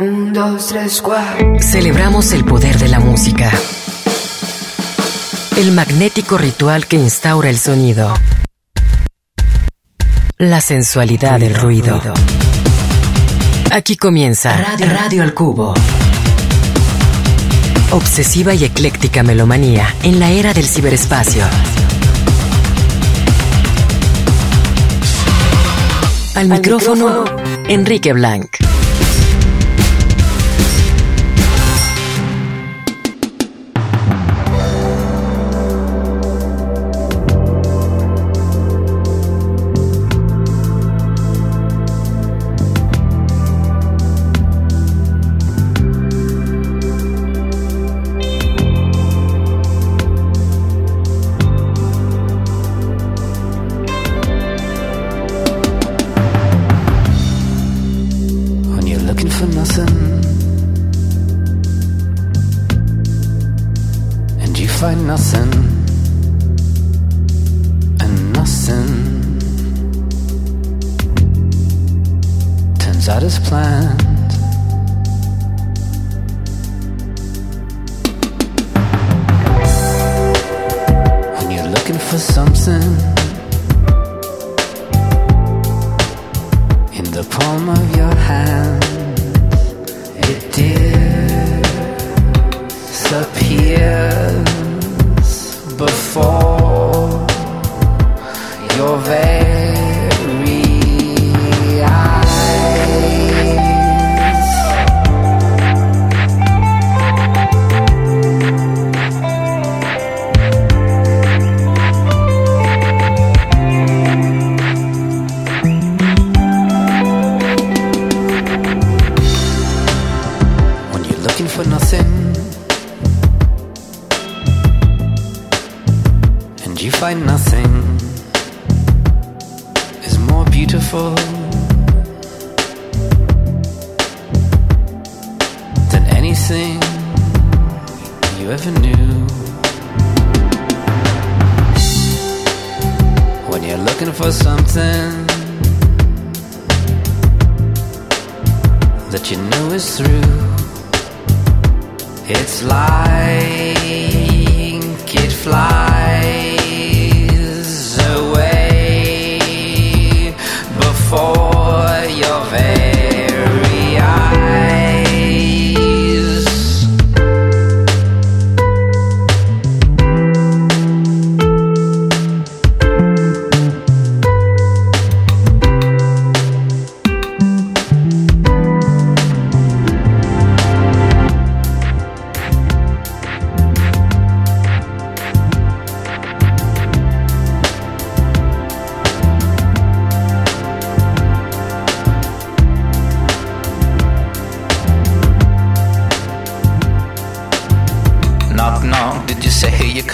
Un, dos, tres, cuatro. Celebramos el poder de la música. El magnético ritual que instaura el sonido. La sensualidad del ruido. Aquí comienza Radio, Radio al Cubo. Obsesiva y ecléctica melomanía en la era del ciberespacio. Al, micrófono, Enrique Blanc.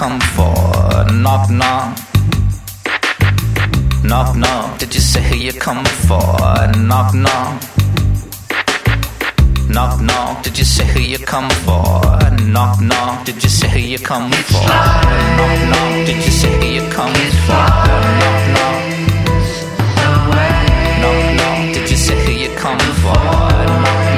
come for? Knock, knock. Knock, knock. Did you say who you come for? Knock, knock. Knock, knock. Did you say who you come for? Knock, knock. Did you say who you come for? Knock, knock. Did you say who you come for? Knock, knock. Knock, knock. Did you say who you come for? Knock, knock.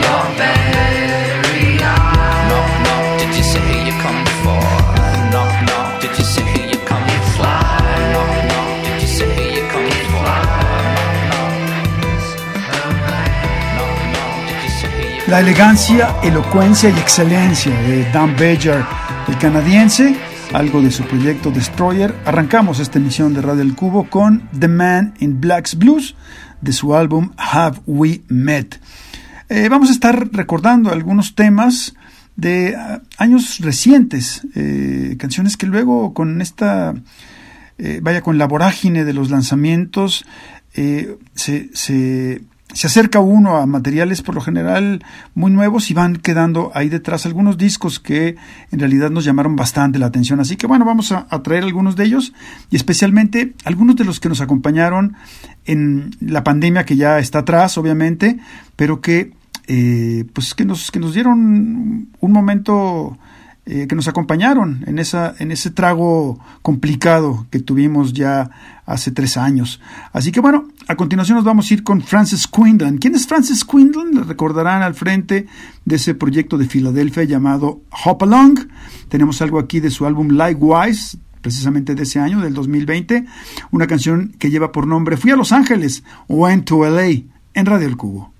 La elegancia, elocuencia y excelencia de Dan Bejar, el canadiense, algo de su proyecto Destroyer. Arrancamos esta emisión de Radio El Cubo con The Man in Black's Blues de su álbum Have We Met. Eh, vamos a estar recordando algunos temas de ah, años recientes, eh, canciones que luego con esta, eh, vaya, con la vorágine de los lanzamientos, se, se se acerca uno a materiales por lo general muy nuevos y van quedando ahí detrás algunos discos que en realidad nos llamaron bastante la atención. Así que bueno, vamos a, traer algunos de ellos y especialmente algunos de los que nos acompañaron en la pandemia que ya está atrás, obviamente, pero que eh, pues que nos, que nos dieron un momento eh, que nos acompañaron en, esa, en ese trago complicado que tuvimos ya hace tres años. Así que bueno, a continuación nos vamos a ir con Francis Quinlan. ¿Quién es Francis Quinlan? Le recordarán al frente de ese proyecto de Filadelfia llamado Hop Along. Tenemos algo aquí de su álbum Likewise, precisamente de ese año, del 2020, una canción que lleva por nombre Fui a Los Ángeles, Went to LA, en Radio El Cubo.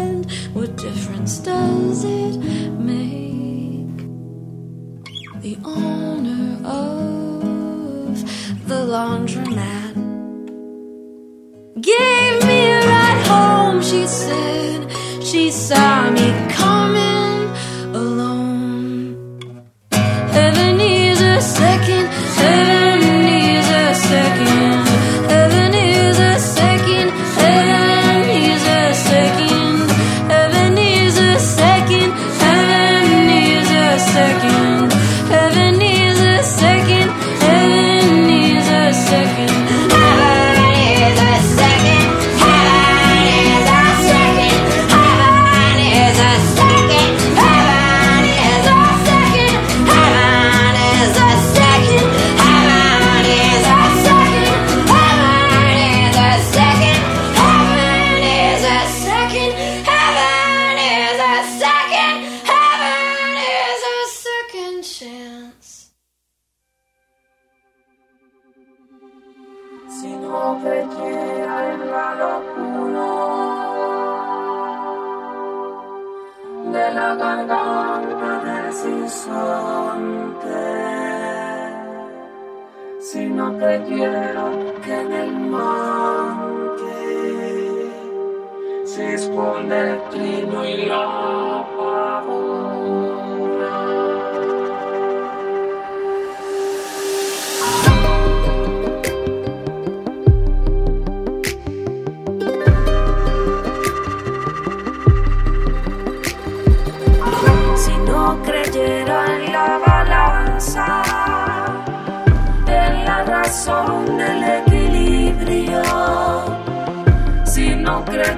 end. What difference does it make? The owner of the laundromat gave me a ride home, she said. She saw me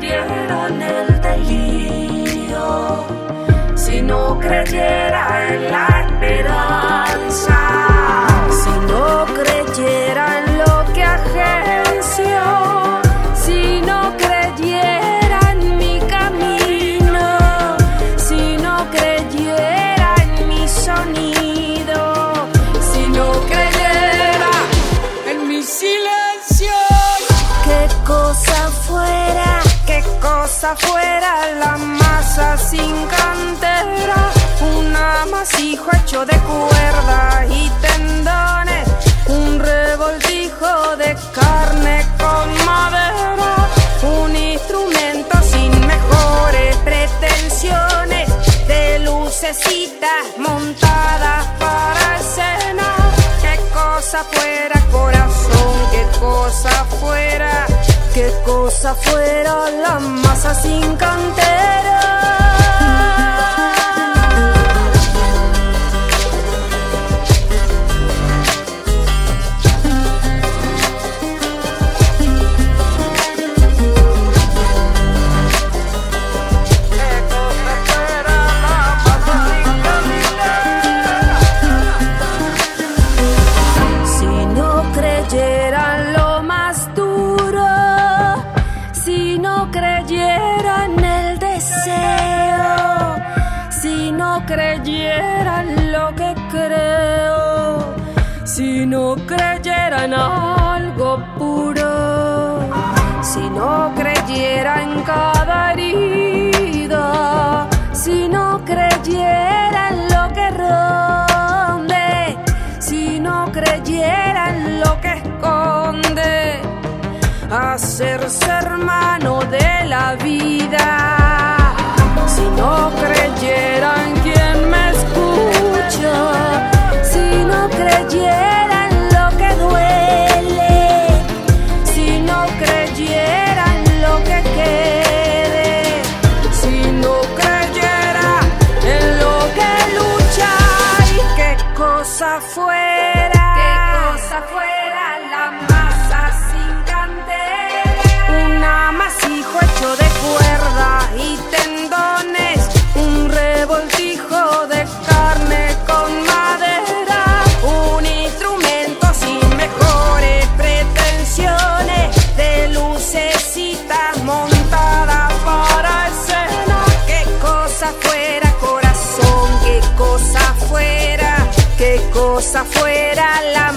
en el delirio, si no creyera en la esperanza, masa sin cantera, un amasijo hecho de cuerda y tendones, un revoltijo de carne con madera, un instrumento sin mejores pretensiones, de lucecitas montadas para escena, qué cosa fuera corazón, qué cosa fuera, qué cosa fuera la masa sin cantera. Vida, qué cosa fuera la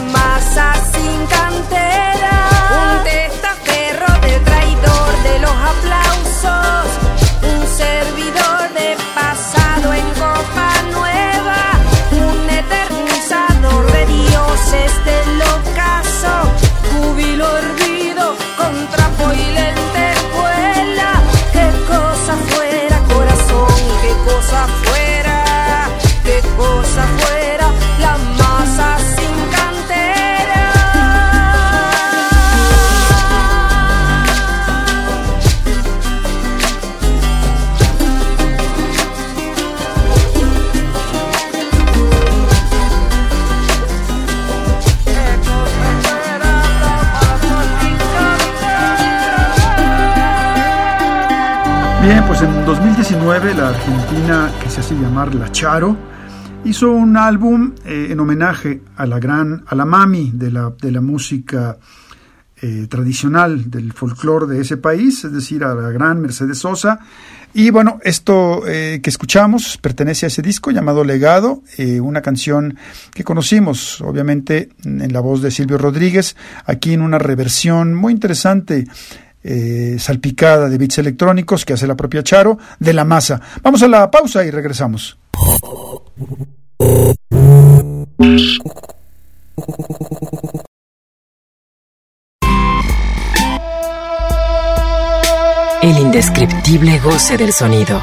2019 la argentina que se hace llamar La Charo hizo un álbum eh, en homenaje a la gran, a la mami de la, de la música eh, tradicional del folclore de ese país, es decir, a la gran Mercedes Sosa. Y bueno, esto eh, que escuchamos pertenece a ese disco llamado Legado, una canción que conocimos obviamente en la voz de Silvio Rodríguez, aquí en una reversión muy interesante eh, salpicada de beats electrónicos que hace la propia Charo de la masa. Vamos a la pausa y regresamos. El indescriptible goce del sonido.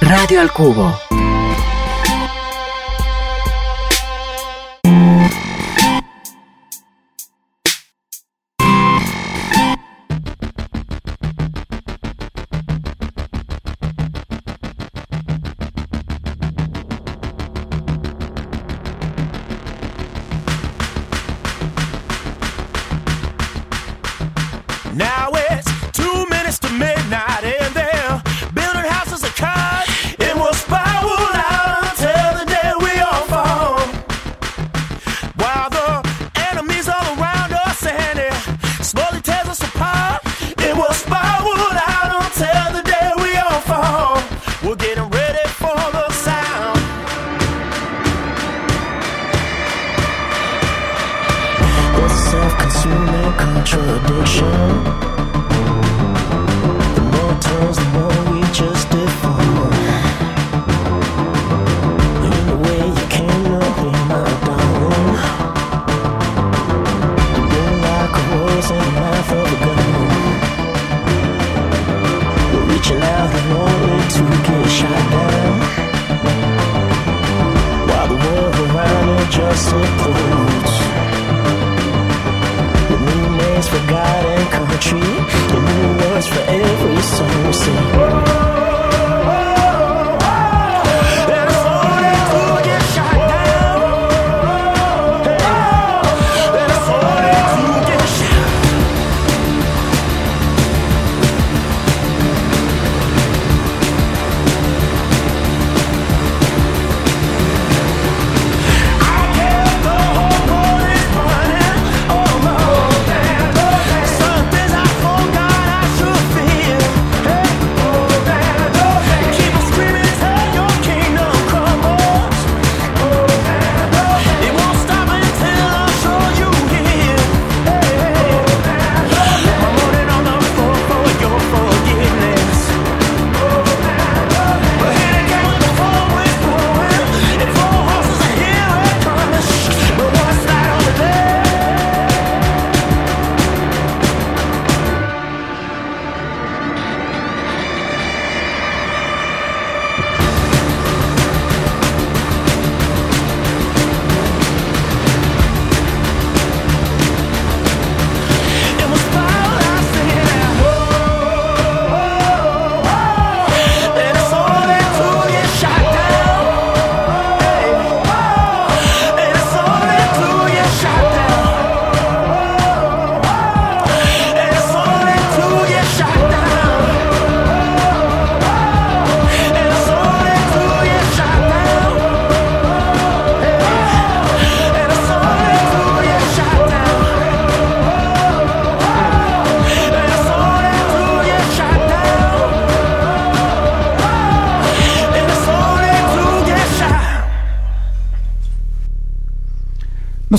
Radio al cubo.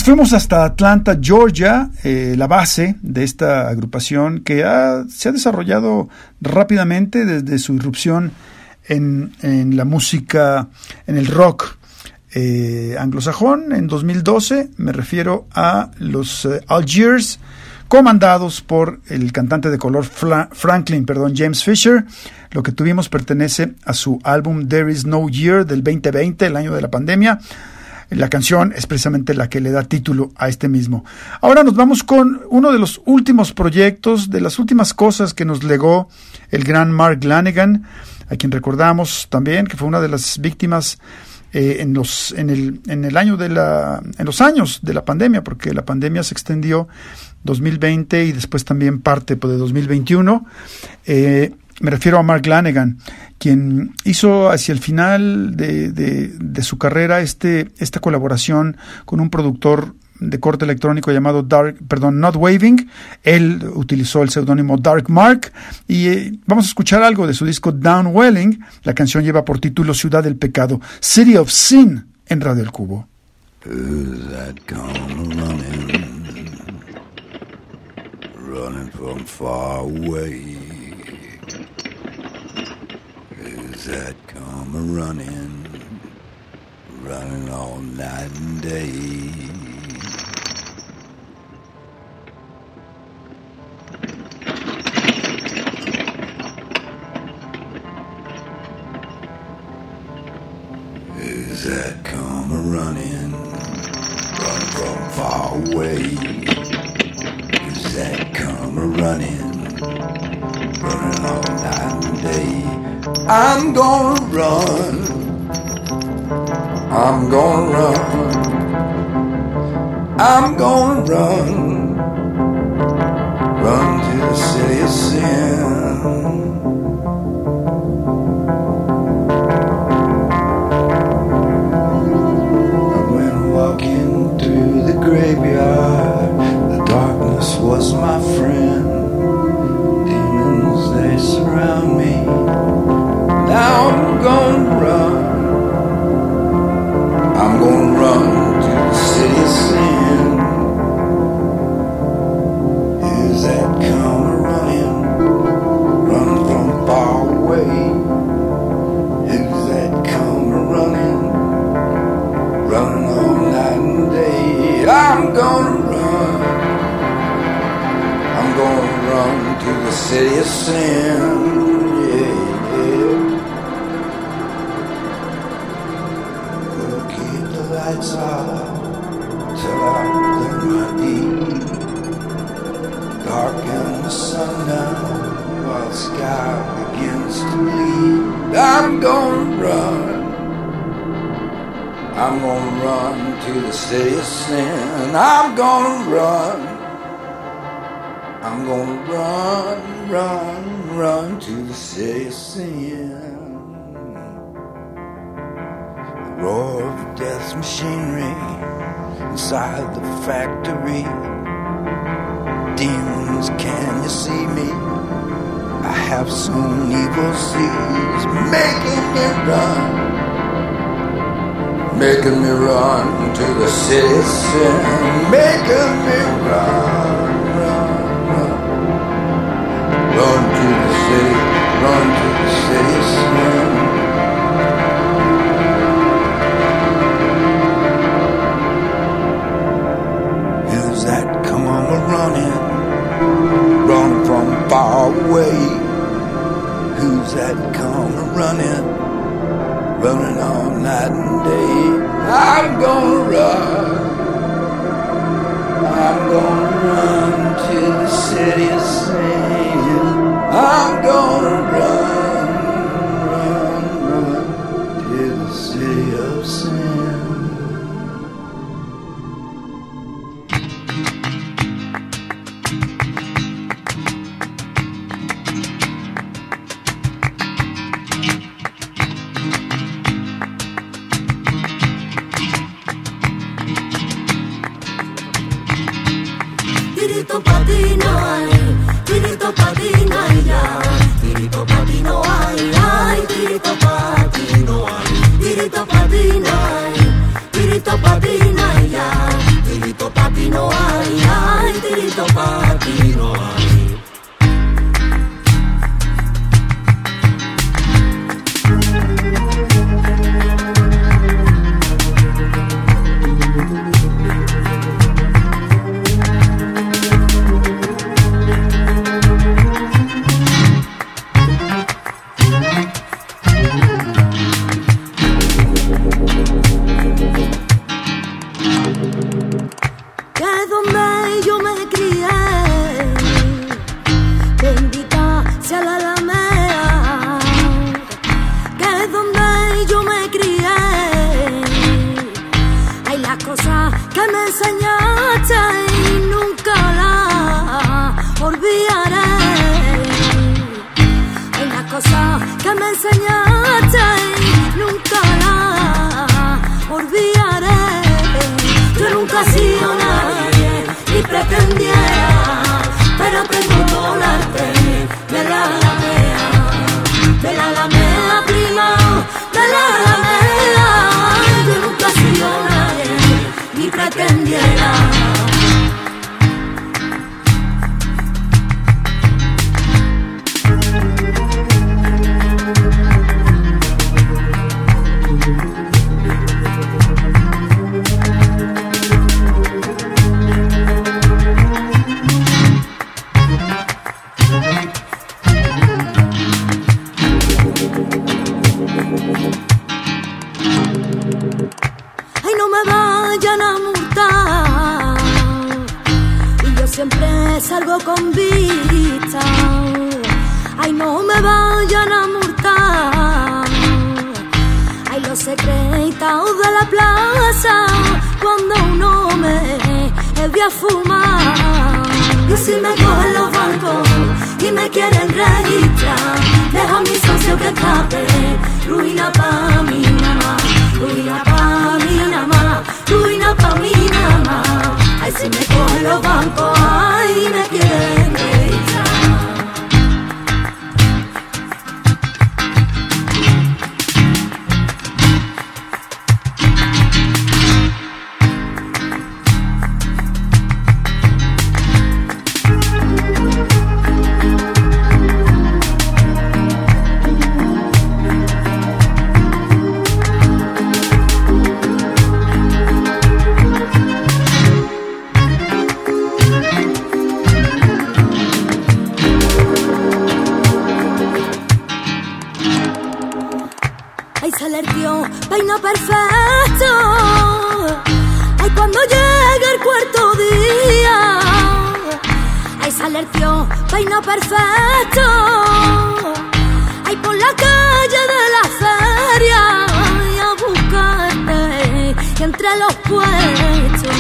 Fuimos hasta Atlanta, Georgia, eh, la base de esta agrupación que se ha desarrollado rápidamente desde su irrupción en, la música, en el rock eh, anglosajón en 2012. Me refiero a los eh, Algiers, comandados por el cantante de color Franklin, perdón, James Fisher. Lo que tuvimos pertenece a su álbum There Is No Year del 2020, el año de la pandemia. La canción es precisamente la que le da título a este mismo. Ahora nos vamos con uno de los últimos proyectos, de las últimas cosas que nos legó el gran Mark Lanigan, a quien recordamos también que fue una de las víctimas eh, en los en el, en el año de la en los años de la pandemia, porque la pandemia se extendió 2020 y después también parte pues, de 2021. Eh, me refiero a Mark Lanegan, quien hizo hacia el final de, de, su carrera este, esta colaboración con un productor de corte electrónico llamado Dark, perdón, Not Waving. Él utilizó el seudónimo Dark Mark y eh, vamos a escuchar algo de su disco Downwelling. La canción lleva por título Ciudad del Pecado, City of Sin en Radio El Cubo. running from far away? That come a running, running all night and day. lights out till I clear my deep. Darken the sun now while the sky begins to bleed. I'm gonna run. I'm gonna run to the city of sin. I'm gonna run. I'm gonna run, run, run to the city of sin. machinery inside the factory. Demons, can you see me? I have some evil seeds, making me run, making me run to the city, making me run. Away. Who's that come running, running all night and day? I'm gonna run. I'm gonna run to the city of sin. I'm gonna perfecto. Ay, cuando llega el cuarto día, ay, sale el tío, peino perfecto. Ay, por la calle de la feria, a buscarte entre los puestos.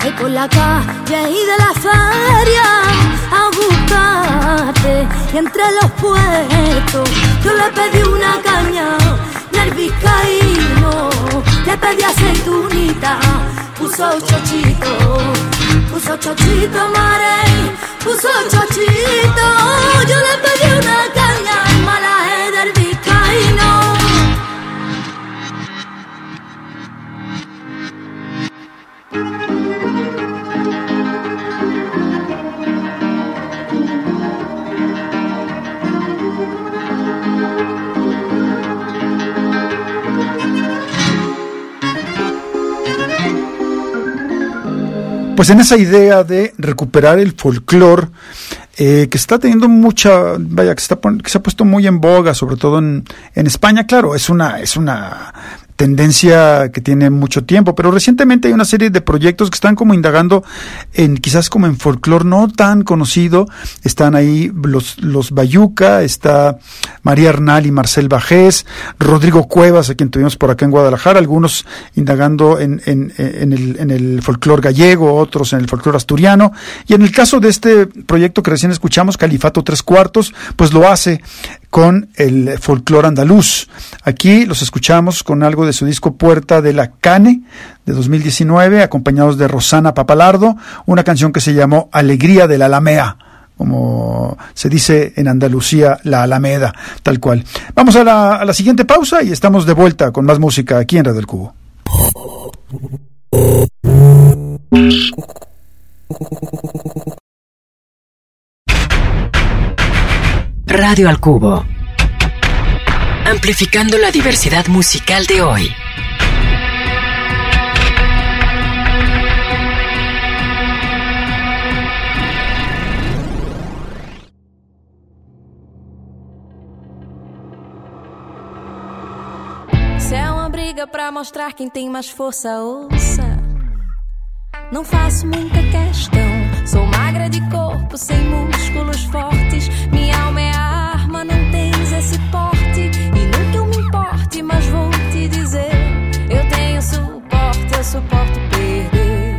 Ay, por la calle y de la feria, a buscarte entre los puestos. Yo le pedí una caña el vizcaíno le pedí aceitunita. Puso chochito, puso chochito, mare, puso chochito. Yo le pedí una Pues en esa idea de recuperar el folclore eh, que está teniendo mucha, vaya, que, está, que se ha puesto muy en boga, sobre todo en, en España, claro, es una, es una tendencia que tiene mucho tiempo, pero recientemente hay una serie de proyectos que están como indagando en quizás como en folclore no tan conocido, están ahí los, los Bayuca, está María Arnal y Marcel Bajés, Rodrigo Cuevas, a quien tuvimos por acá en Guadalajara, algunos indagando en, en, el, en el folclore gallego, otros en el folclore asturiano, y en el caso de este proyecto que recién escuchamos, Califato Tres Cuartos, pues lo hace con el folclore andaluz. Aquí los escuchamos con algo de su disco Puerta de la Cane de 2019, acompañados de Rosana Papalardo, una canción que se llamó Alegría de la Alamea como se dice en Andalucía, la Alameda, tal cual. Vamos a la, a la siguiente pausa y estamos de vuelta con más música aquí en Radio del Cubo. Radio al Cubo. Amplificando la diversidad musical de hoy. Se é uma briga pra mostrar quem tem mais força, ouça. Não faço muita questão. Sou magra de corpo, sem músculos fortes. Minha alma é arma, não tens esse porte. Suporto perder.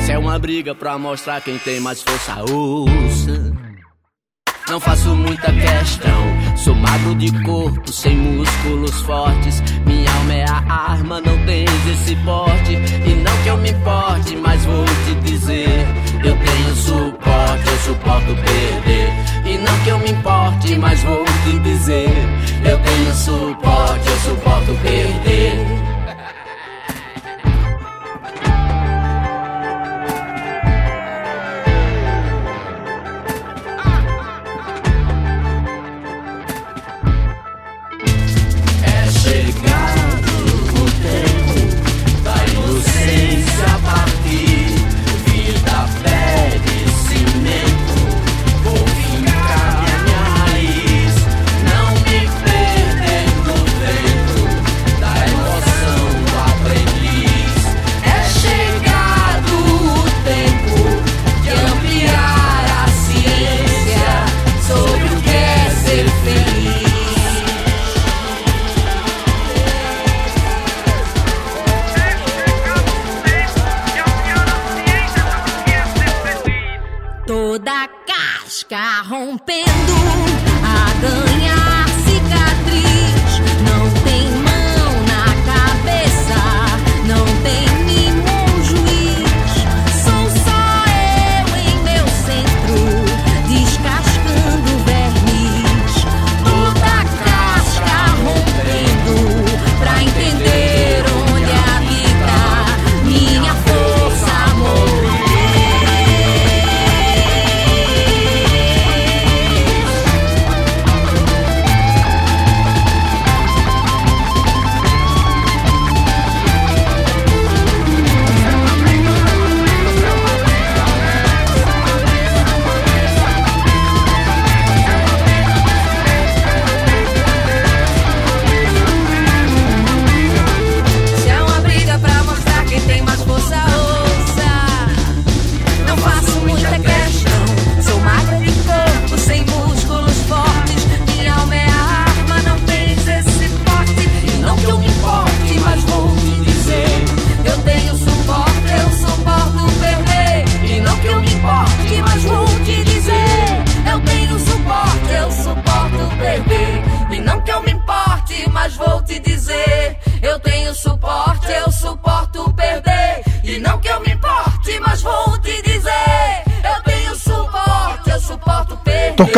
Se é uma briga pra mostrar quem tem mais força, ouça. Não faço muita questão. Sou magro de corpo, sem músculos fortes. Minha alma é a arma, não tens esse porte. E não que eu me importe, mas vou te dizer: eu tenho suporte, eu suporto perder. E não que eu me importe, mas vou te dizer: eu tenho suporte, eu suporto perder.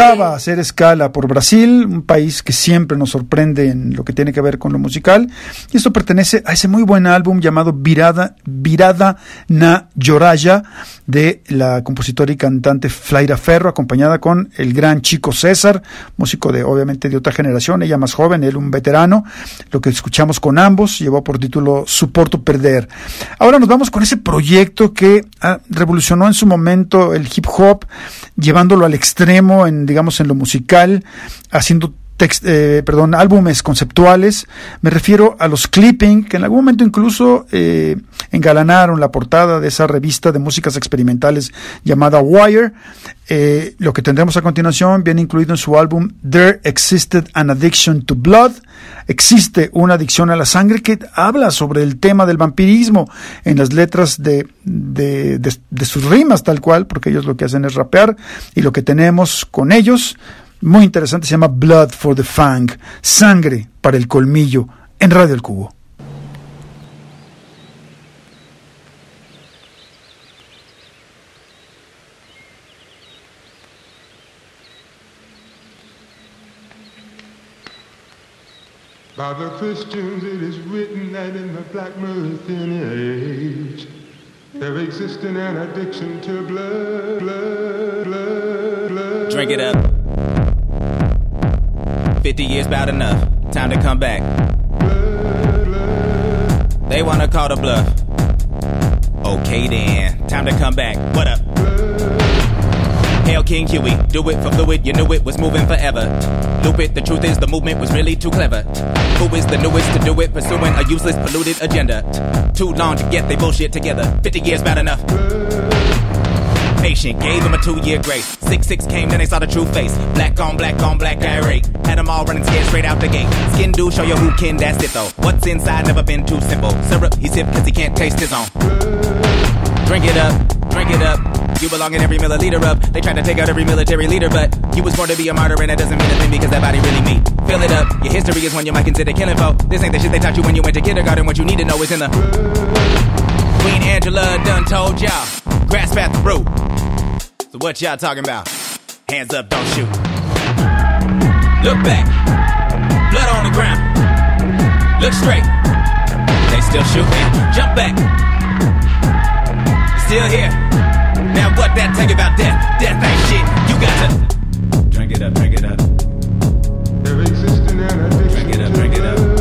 Tocaba hacer escala por Brasil, un país que siempre nos sorprende en lo que tiene que ver con lo musical, y esto pertenece a ese muy buen álbum llamado Virada, Virada na Lloraya de la compositora y cantante Flaira Ferro, acompañada con el gran Chico César, músico de obviamente de otra generación, ella más joven, él un veterano. Lo que escuchamos con ambos llevó por título Suporto Perder. Ahora nos vamos con ese proyecto que ah, revolucionó en su momento el hip hop, llevándolo al extremo en, digamos, en lo musical, haciendo eh, perdón, álbumes conceptuales. Me refiero a los clipping, que en algún momento incluso eh, engalanaron la portada de esa revista de músicas experimentales llamada Wire. Eh, lo que tendremos a continuación viene incluido en su álbum There Existed an Addiction to Blood. Existe una adicción a la sangre que habla sobre el tema del vampirismo en las letras de, de, sus rimas tal cual, porque ellos lo que hacen es rapear y lo que tenemos con ellos muy interesante, se llama Blood for the Fang, sangre para el colmillo, en Radio El Cubo. By the Christians it is written that in the black Meridian age there exists an addiction to blood, blood, blood, blood. Drink it up. 50 years about enough. Time to come back. They wanna call the bluff. Okay then, time to come back. What up? Hail King Huey, do it for fluid, you knew it was moving forever. Loop it, the truth is the movement was really too clever. Who is the newest to do it, pursuing a useless, polluted agenda? Too long to get they bullshit together. 50 years bad enough patient. Gave him a two year grace. Six six came, then they saw the true face. Black on black on black irate. Had them all running scared straight out the gate. Skin do show you who can, that's it though. What's inside never been too simple. Syrup, he's hip cause he can't taste his own. Drink it up, drink it up. You belong in every milliliter of. They try to take out every military leader, but you was born to be a martyr, and that doesn't mean a thing because that body really mean. Fill it up. Your history is one you might consider killing for. This ain't the shit they taught you when you went to kindergarten. What you need to know is in the. Queen Angela done told y'all. Grasp at the. So what y'all talking about? Hands up, don't shoot. Look back. Blood on the ground. Look straight. They still shooting. Jump back. Still here. Now what that tell you about death? Death ain't shit. You got to drink it up, drink it up. Drink it up, drink it up.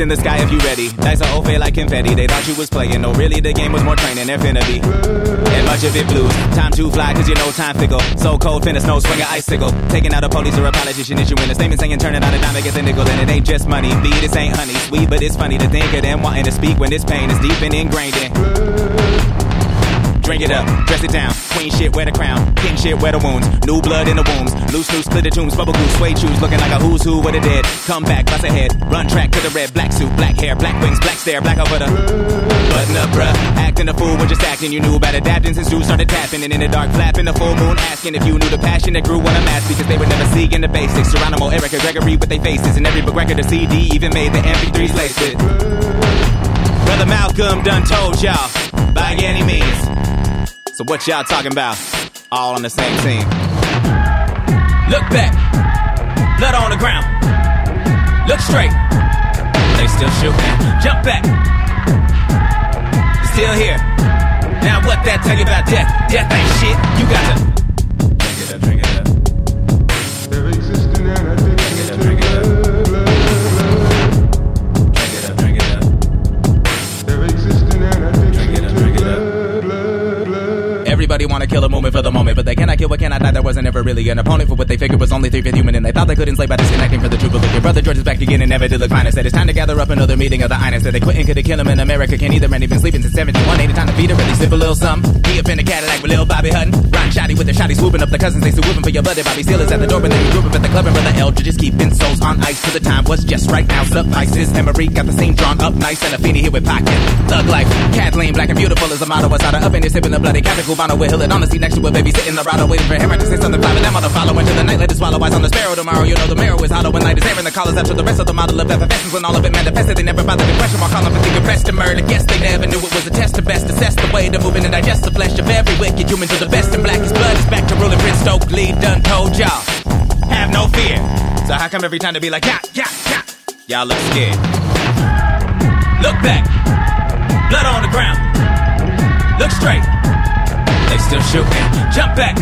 In the sky if you ready. Dice are old like confetti. They thought you was playing. No, really, the game was more training. Infinity. And much of it blues. Time to fly, cause you know time fickle. So cold, finna snow, swing an icicle. Taking out a police or a politician issuing a statement saying turn it on a dime, get the nickel. And it ain't just money. Bleed, this ain't honey. Sweet, but it's funny to think of them wanting to speak when this pain is deep and ingrained in. Drink it up, dress it down. Queen shit, wear the crown. King shit, wear the wounds. New blood in the wombs. Loose, loose, split the tombs. Bubble goose, suede shoes. Looking like a who's who with the dead. Come back, bust ahead. Run track to the red. Black suit, black hair, black wings, black stare, black over the. Button up, bruh. Acting a fool when just acting. You knew about adapting since you started tapping. And in the dark, flapping the full moon. Asking if you knew the passion that grew on a mask. Because they would never see in the basics. Geronimo, Erica, Gregory with their faces. And every book record or CD even made the MP3s laced it. Brother Malcolm done told y'all. By any means. So what y'all talking about? All on the same team. Look back, blood on the ground. Look straight, they still shooting. Jump back, still here. Now what that tell you about death? Death ain't shit. You got to kill a moment for the moment, but they cannot kill what cannot die. There wasn't ever really an opponent for what they figured was only three fifth human, and they thought they couldn't enslave by disconnecting for the truth. But your brother George is back again and never did look fine. I said it's time to gather up another meeting of the Ines. Said they couldn't could kill him in America, can't either, and he been sleeping since 71. Ain't it time to feed her, really sip a little something. He up in the Cadillac with little Bobby Hutton. Ron Shotty with the shotty swooping up the cousins, they still whooping for your buddy. Bobby Seal is at the door, but then you group up at the club, and brother Eldridge just keeping souls on ice till the time was just right now. Suffices, Emery got the scene drawn up nice, and a fiend here with pocket. Thug life, Kathleen, black and beautiful as a model. Was out of up in here sipping the bloody Captain Cubano with Hill on the next to a baby sitting the ride waiting for him to say cloud, and them on the follow into the night. Let it swallow eyes on the sparrow tomorrow. You know the mirror is hollow when light is airing. The colors after the rest of the model of effervescence when all of it manifested. They never bothered to question while calling for the to murder. Guess they never knew it was a test to best assess the way to move in and digest the flesh of every wicked human to the best. And blackest blood is back to ruling Prince Stokely. Done told y'all. Have no fear. So how come every time they be like, yeah, yeah, yeah, y'all look scared? Look back. Blood on the ground. Look straight. They still shooting. Jump back.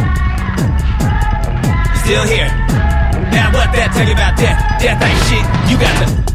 Still here. Now what that tell you about death? Death ain't shit. You got to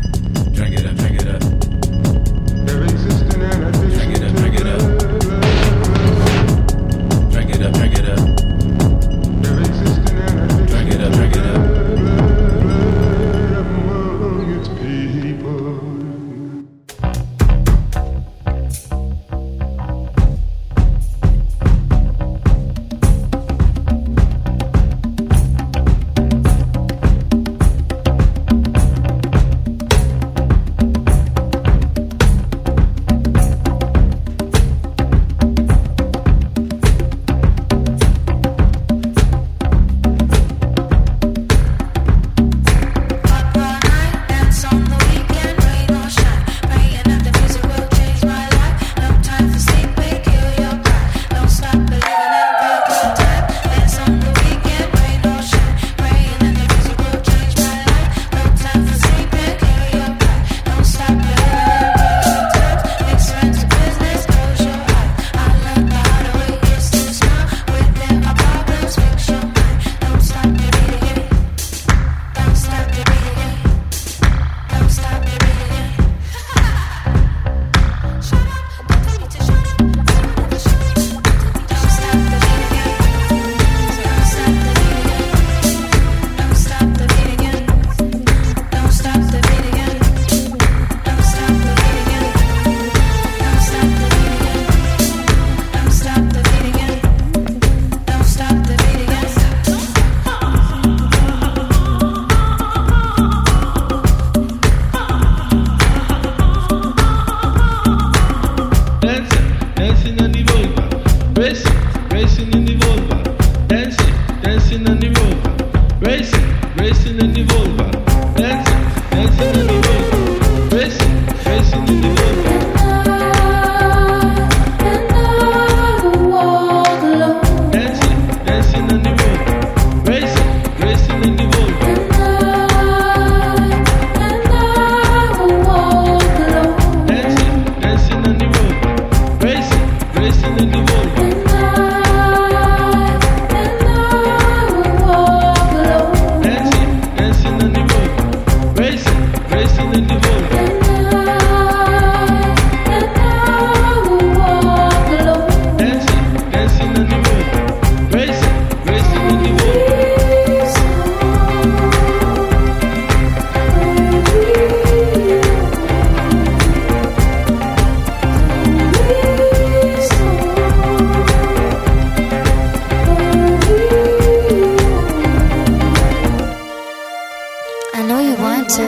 know you want to. I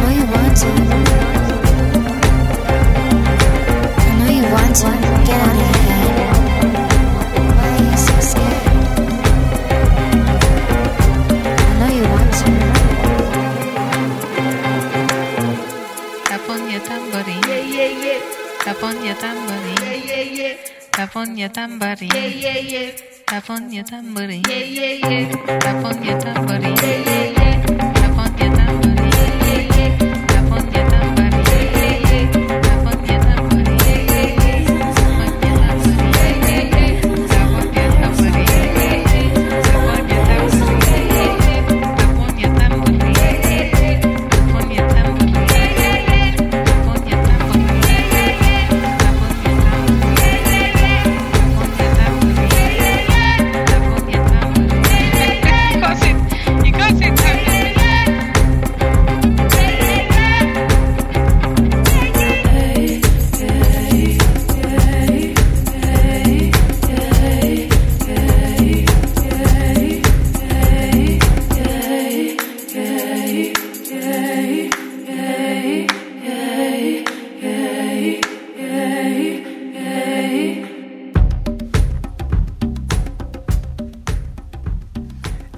know you want to. I know you want to. Get out of your head. Why are you so scared? I know you want to. Tap on your tambourine. Yeah, yeah, yeah. Tap on your tambourine. Yeah, yeah, yeah. Tap on your tambourine. Yeah, yeah, yeah. Tap on your tambourine. Yeah, yeah, yeah. Tap on your tambourine. Yeah, yeah, yeah.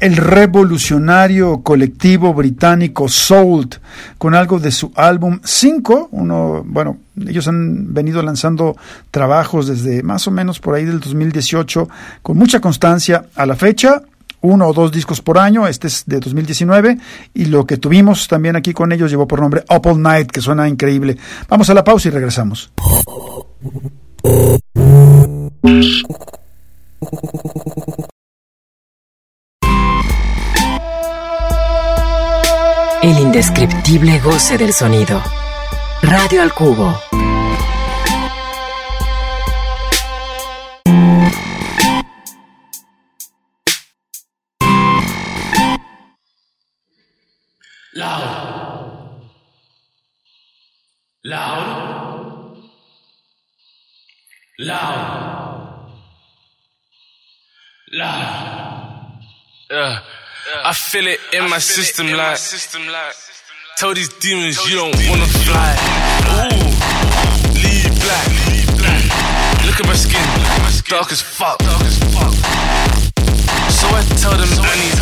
El revolucionario colectivo británico Soult con algo de su álbum 5. Uno, bueno, ellos han venido lanzando trabajos desde más o menos por ahí del 2018 con mucha constancia a la fecha. Uno o dos discos por año, este es de 2019, y lo que tuvimos también aquí con ellos llevó por nombre Up Night, que suena increíble. Vamos a la pausa y regresamos. El indescriptible goce del sonido. Radio al cubo. Loud. Loud. Loud. Loud. I feel it in my system like. Tell these demons you don't wanna fly. Ooh, lead black. Look at my skin, dark as fuck. So I tell them I need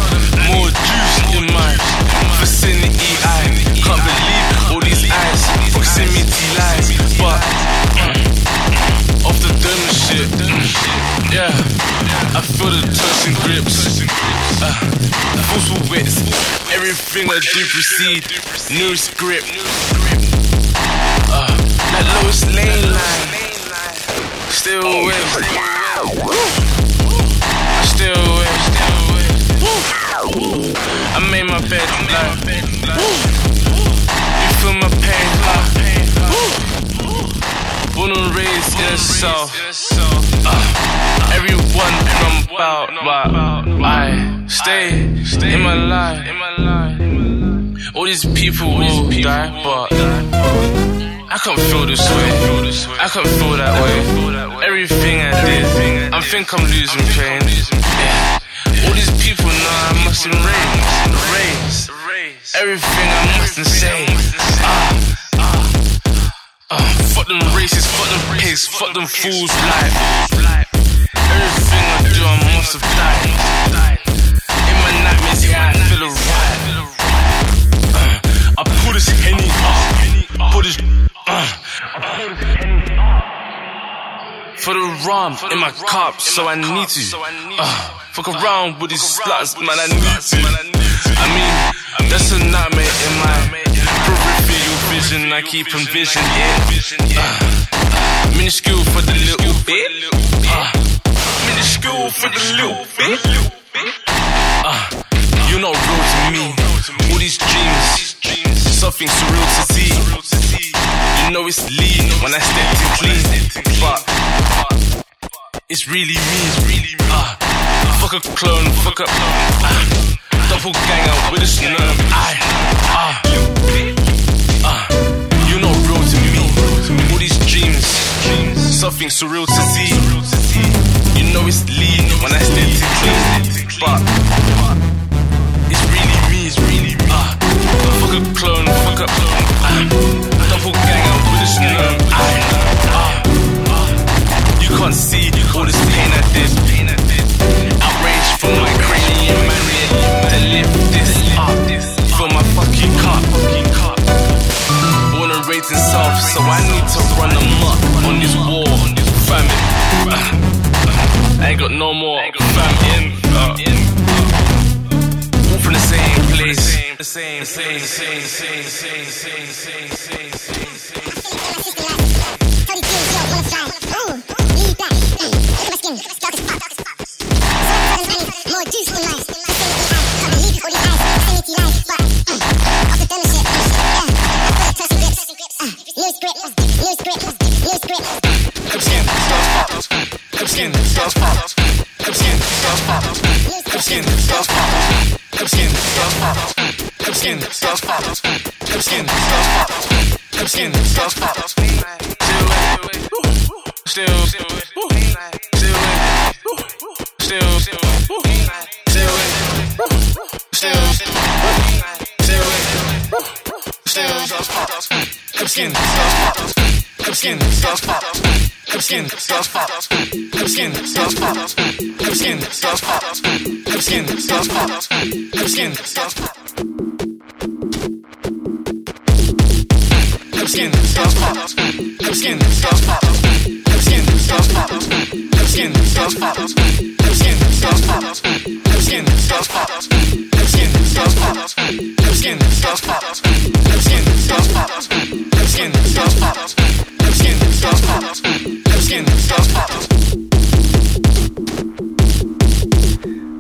more juice in my vicinity. I can't believe all these eyes, proximity lies, but mm, off the dumb shit. Yeah, I feel the touching grips. Uh, forceful wits, everything I do proceed. New script. Uh, that lowest lane line. Still win. I still win. I made my bed like. You feel my pain like. Born and raised in the south. Uh, everyone from about, but I stay in my life. All these people will die, but I can't feel this way. I can't feel that way. Everything I did, I think I'm losing pain. Yeah. All these people know I must erase, erase everything I mustn't say. Ah, fuck them racists, fuck them pigs, fuck them fools, life. Everything I do, I must have died. In my nightmares, yeah, I feel alright. Uh, I pull this henny up, put this, uh, for the rum in my cup, so I need to. Uh, fuck around with these sluts, man, I need to. I mean, that's a nightmare in my peripheral vision. I keep envisioning, yeah. Uh, minuscule for the little bit. Uh, minuscule for the little bit. Uh, you're not real to me. All these dreams, something surreal to see. You know it's lean when I step in clean, but it's really me. Uh, fuck a clone, fuck a uh, double gang out with a snow. I, uh, uh, you're not real to me. All these dreams, something surreal to see. sing, sing, sing, sing, sing, sing, sing, sing. skin, stuff pops. Tap skin, stuff pops. Tap skin, stuff pops. Still wet. Still Still wet. Still wet. Still Still wet. Still. Still Still. Still skin, stuff pops. Tap skin, stuff pops. Tap skin, stuff pops. Tap skin, stuff pops. Tap skin, stuff pops. Tap skin, stuff pops. Tap skin, stuff pops.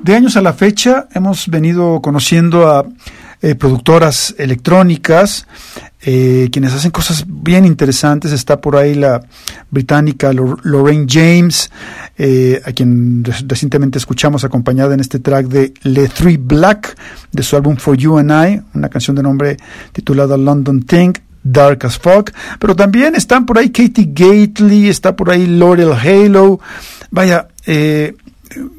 De años a la fecha hemos venido conociendo a eh, productoras electrónicas, eh, quienes hacen cosas bien interesantes. Está por ahí la británica Lor- Lorraine James, eh, a quien re- recientemente escuchamos acompañada en este track de Le Three Black, de su álbum For You and I, una canción de nombre titulada London Thing. Dark as Fuck, pero también están por ahí Katie Gately, está por ahí Laurel Halo, vaya, eh,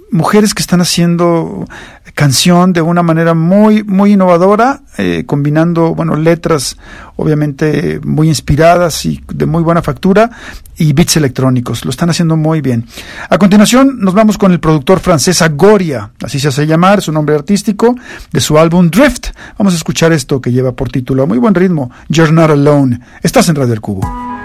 mujeres que están haciendo canción de una manera muy muy innovadora eh, combinando bueno letras obviamente muy inspiradas y de muy buena factura y beats electrónicos. Lo están haciendo muy bien. A continuación nos vamos con el productor francés Agoria así se hace llamar su nombre artístico de su álbum Drift. Vamos a escuchar esto que lleva por título a muy buen ritmo You're Not Alone. Estás en Radio El Cubo